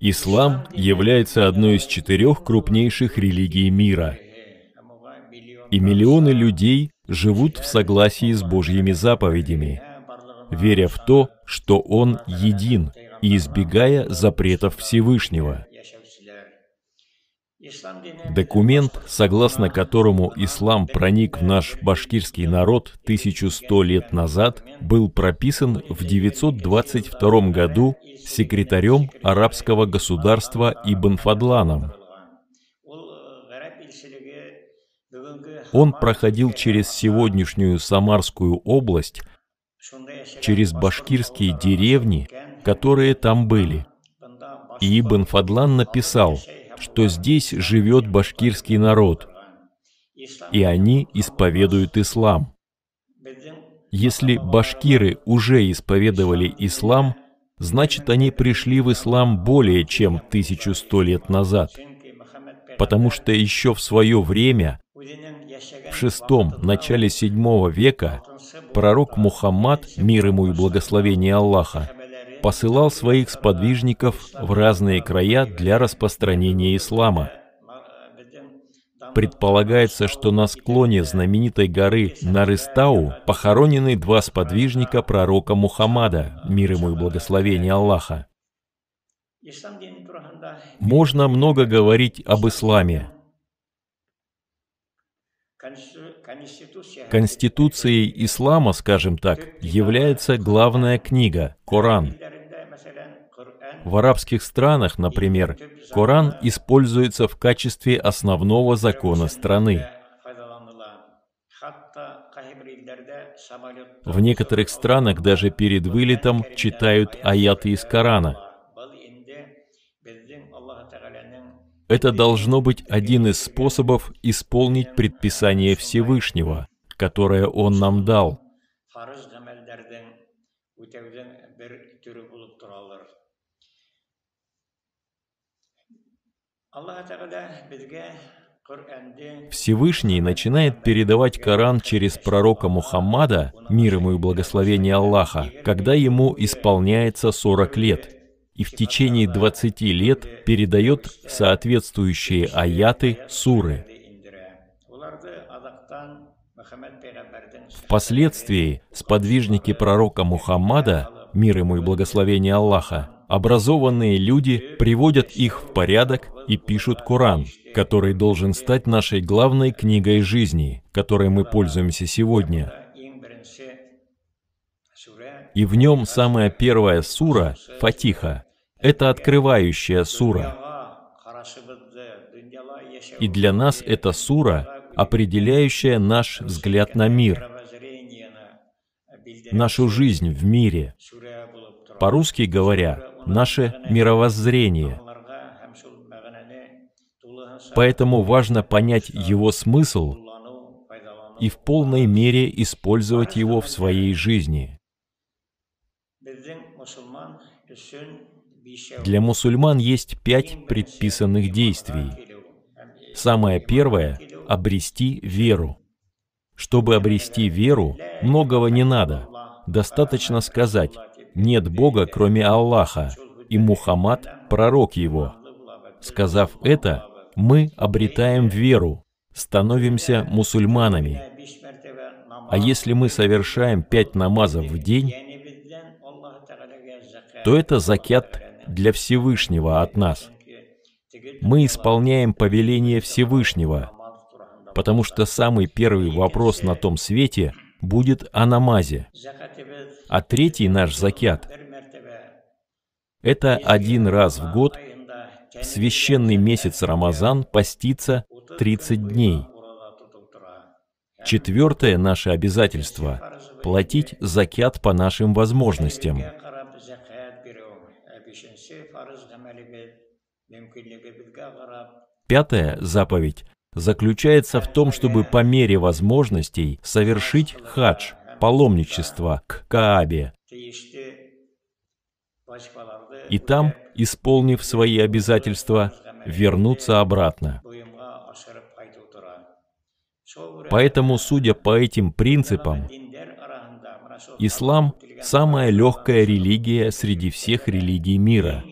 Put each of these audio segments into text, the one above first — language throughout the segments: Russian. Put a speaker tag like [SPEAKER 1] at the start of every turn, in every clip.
[SPEAKER 1] Ислам является одной из четырех крупнейших религий мира, и миллионы людей живут в согласии с Божьими заповедями, веря в то, что Он един, и избегая запретов Всевышнего. Документ, согласно которому ислам проник в наш башкирский народ 1100 лет назад, был прописан в 922 году секретарем арабского государства Ибн Фадланом. Он проходил через сегодняшнюю Самарскую область, через башкирские деревни, которые там были. И Ибн Фадлан написал, что здесь живет башкирский народ, и они исповедуют ислам. Если башкиры уже исповедовали ислам, значит они пришли в ислам более чем 1100 лет назад, потому что еще в свое время, в шестом, начале седьмого века, пророк Мухаммад, мир ему и благословение Аллаха, посылал своих сподвижников в разные края для распространения ислама. Предполагается, что на склоне знаменитой горы Нарыстау похоронены два сподвижника пророка Мухаммада, мир ему и благословение Аллаха. Можно много говорить об исламе. Конституцией ислама, скажем так, является главная книга – Коран. В арабских странах, например, Коран используется в качестве основного закона страны. В некоторых странах даже перед вылетом читают аяты из Корана. Это должно быть один из способов исполнить предписание Всевышнего, которое Он нам дал. Всевышний начинает передавать Коран через пророка Мухаммада, мир ему и благословение Аллаха, когда ему исполняется 40 лет, и в течение 20 лет передает соответствующие аяты суры. Впоследствии сподвижники пророка Мухаммада, мир ему и благословение Аллаха, образованные люди приводят их в порядок и пишут Коран, который должен стать нашей главной книгой жизни, которой мы пользуемся сегодня. И в нем самая первая сура — Фатиха. Это открывающая сура. И для нас эта сура, определяющая наш взгляд на мир, нашу жизнь в мире. По-русски говоря, наше мировоззрение. Поэтому важно понять его смысл и в полной мере использовать его в своей жизни. Для мусульман есть пять предписанных действий. Самое первое — обрести веру. Чтобы обрести веру, многого не надо. Достаточно сказать нет Бога, кроме Аллаха, и Мухаммад – пророк его. Сказав это, мы обретаем веру, становимся мусульманами. А если мы совершаем пять намазов в день, то это закят для Всевышнего от нас. Мы исполняем повеление Всевышнего, потому что самый первый вопрос на том свете будет о намазе. А третий наш закят – это один раз в год в священный месяц Рамазан поститься 30 дней. Четвертое наше обязательство – платить закят по нашим возможностям. Пятая заповедь заключается в том, чтобы по мере возможностей совершить хадж – паломничество к Каабе. И там, исполнив свои обязательства, вернуться обратно. Поэтому, судя по этим принципам, Ислам – самая легкая религия среди всех религий мира.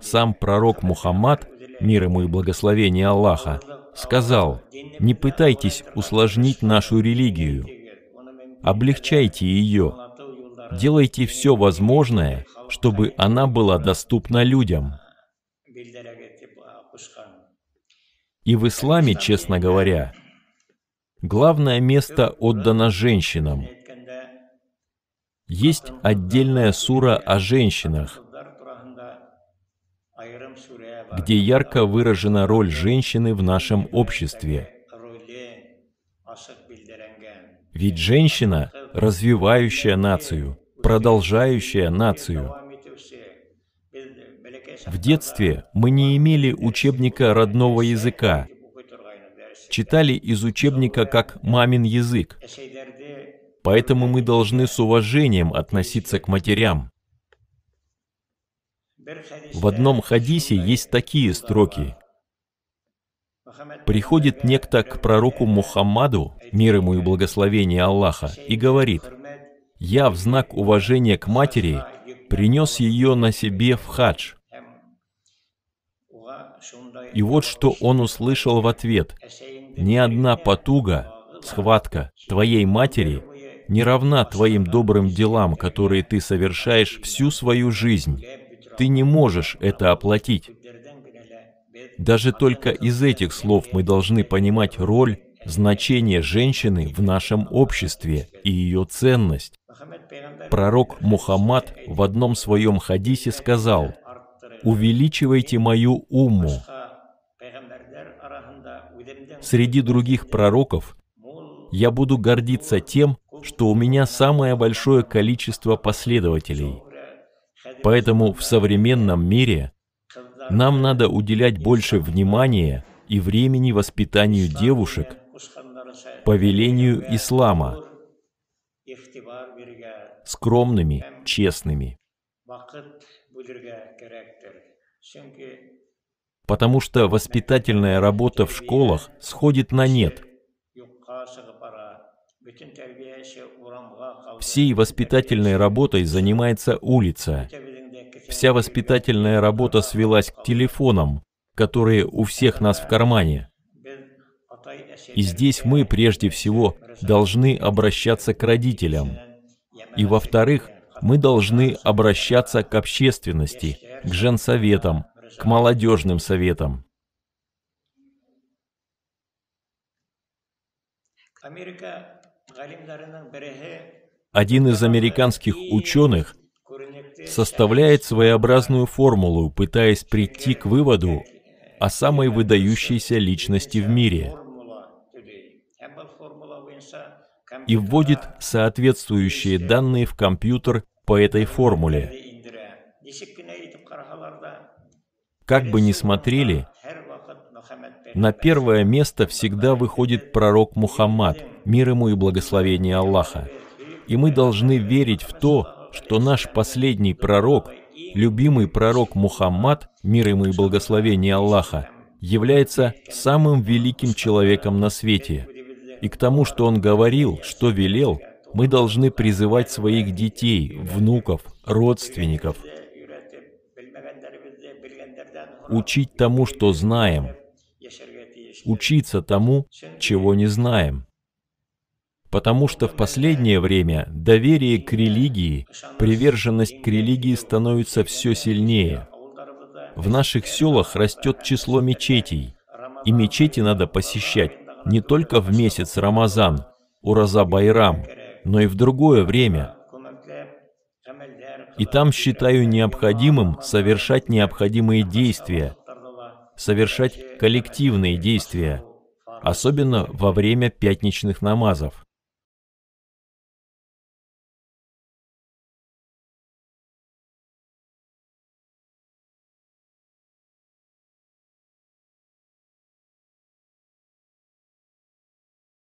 [SPEAKER 1] Сам пророк Мухаммад, мир ему и благословение Аллаха, сказал, не пытайтесь усложнить нашу религию, облегчайте ее, делайте все возможное, чтобы она была доступна людям. И в исламе, честно говоря, главное место отдано женщинам. Есть отдельная сура о женщинах, где ярко выражена роль женщины в нашем обществе. Ведь женщина – развивающая нацию, продолжающая нацию. В детстве мы не имели учебника родного языка. Читали из учебника как «мамин язык». Поэтому мы должны с уважением относиться к матерям. В одном хадисе есть такие строки. Приходит некто к пророку Мухаммаду, мир ему и благословение Аллаха, и говорит, «Я в знак уважения к матери принес ее на себе в хадж». И вот что он услышал в ответ. «Ни одна потуга, схватка твоей матери не равна твоим добрым делам, которые ты совершаешь всю свою жизнь. Ты не можешь это оплатить. Даже только из этих слов мы должны понимать роль, значение женщины в нашем обществе и ее ценность. Пророк Мухаммад в одном своем хадисе сказал, «Увеличивайте мою умму». Среди других пророков я буду гордиться тем, что у меня самое большое количество последователей. Поэтому в современном мире нам надо уделять больше внимания и времени воспитанию девушек по велению ислама, скромными, честными. Потому что воспитательная работа в школах сходит на нет. Всей воспитательной работой занимается улица. Вся воспитательная работа свелась к телефонам, которые у всех нас в кармане. И здесь мы прежде всего должны обращаться к родителям. И во-вторых, мы должны обращаться к общественности, к женсоветам, к молодежным советам. Один из американских ученых составляет своеобразную формулу, пытаясь прийти к выводу о самой выдающейся личности в мире и вводит соответствующие данные в компьютер по этой формуле. Как бы ни смотрели, на первое место всегда выходит пророк Мухаммад, мир ему и благословение Аллаха. И мы должны верить в то, что наш последний пророк, любимый пророк Мухаммад, мир ему и благословение Аллаха, является самым великим человеком на свете. И к тому, что он говорил, что велел, мы должны призывать своих детей, внуков, родственников, учить тому, что знаем, учиться тому, чего не знаем. Потому что в последнее время доверие к религии, приверженность к религии становится все сильнее. В наших селах растет число мечетей, и мечети надо посещать не только в месяц Рамазан, Ураза Байрам, но и в другое время. И там считаю необходимым совершать необходимые действия, совершать коллективные действия, особенно во время пятничных намазов.